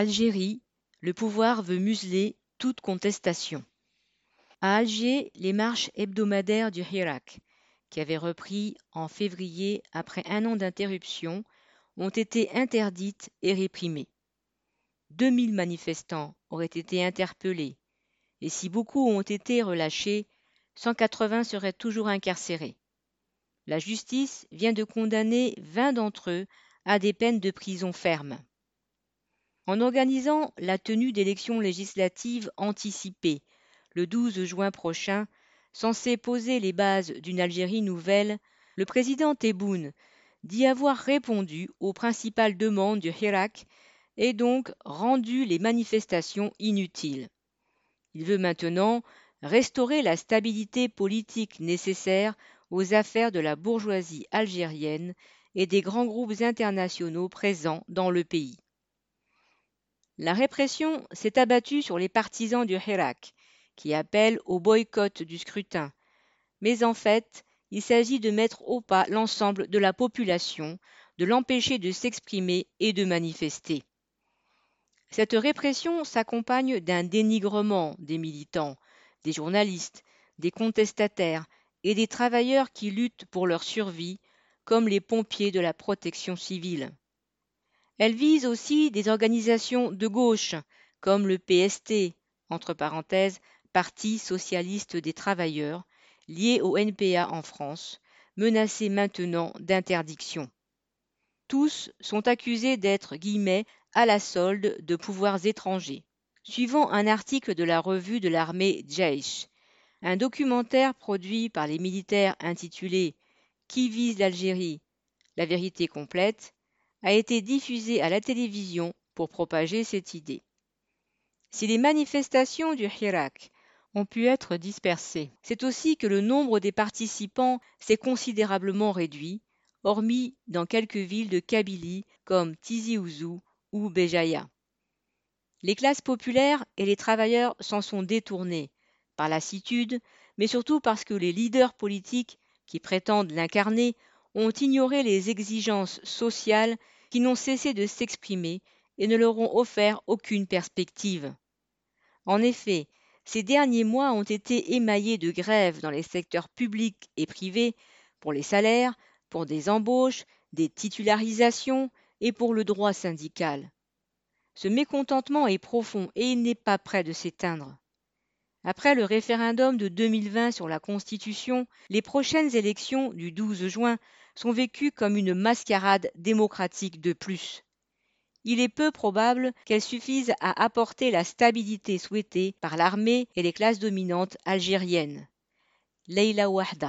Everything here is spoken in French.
Algérie, le pouvoir veut museler toute contestation. À Alger, les marches hebdomadaires du Hirak, qui avaient repris en février après un an d'interruption, ont été interdites et réprimées. 2000 manifestants auraient été interpellés, et si beaucoup ont été relâchés, 180 seraient toujours incarcérés. La justice vient de condamner 20 d'entre eux à des peines de prison ferme. En organisant la tenue d'élections législatives anticipées le 12 juin prochain, censé poser les bases d'une Algérie nouvelle, le président Tebboune dit avoir répondu aux principales demandes du Hirak et donc rendu les manifestations inutiles. Il veut maintenant restaurer la stabilité politique nécessaire aux affaires de la bourgeoisie algérienne et des grands groupes internationaux présents dans le pays. La répression s'est abattue sur les partisans du Hirak, qui appellent au boycott du scrutin. Mais en fait, il s'agit de mettre au pas l'ensemble de la population, de l'empêcher de s'exprimer et de manifester. Cette répression s'accompagne d'un dénigrement des militants, des journalistes, des contestataires et des travailleurs qui luttent pour leur survie, comme les pompiers de la protection civile. Elle vise aussi des organisations de gauche, comme le PST, entre parenthèses, Parti socialiste des travailleurs, lié au NPA en France, menacé maintenant d'interdiction. Tous sont accusés d'être guillemets à la solde de pouvoirs étrangers. Suivant un article de la revue de l'armée Jaish, un documentaire produit par les militaires intitulé Qui vise l'Algérie? La vérité complète a été diffusé à la télévision pour propager cette idée. Si les manifestations du Hirak ont pu être dispersées, c'est aussi que le nombre des participants s'est considérablement réduit, hormis dans quelques villes de Kabylie comme Tizi Ouzou ou Béjaïa. Les classes populaires et les travailleurs s'en sont détournés, par lassitude, mais surtout parce que les leaders politiques qui prétendent l'incarner ont ignoré les exigences sociales qui n'ont cessé de s'exprimer et ne leur ont offert aucune perspective. En effet, ces derniers mois ont été émaillés de grèves dans les secteurs publics et privés pour les salaires, pour des embauches, des titularisations et pour le droit syndical. Ce mécontentement est profond et il n'est pas prêt de s'éteindre. Après le référendum de 2020 sur la Constitution, les prochaines élections du 12 juin sont vécues comme une mascarade démocratique de plus. Il est peu probable qu'elles suffisent à apporter la stabilité souhaitée par l'armée et les classes dominantes algériennes. Leila Wahda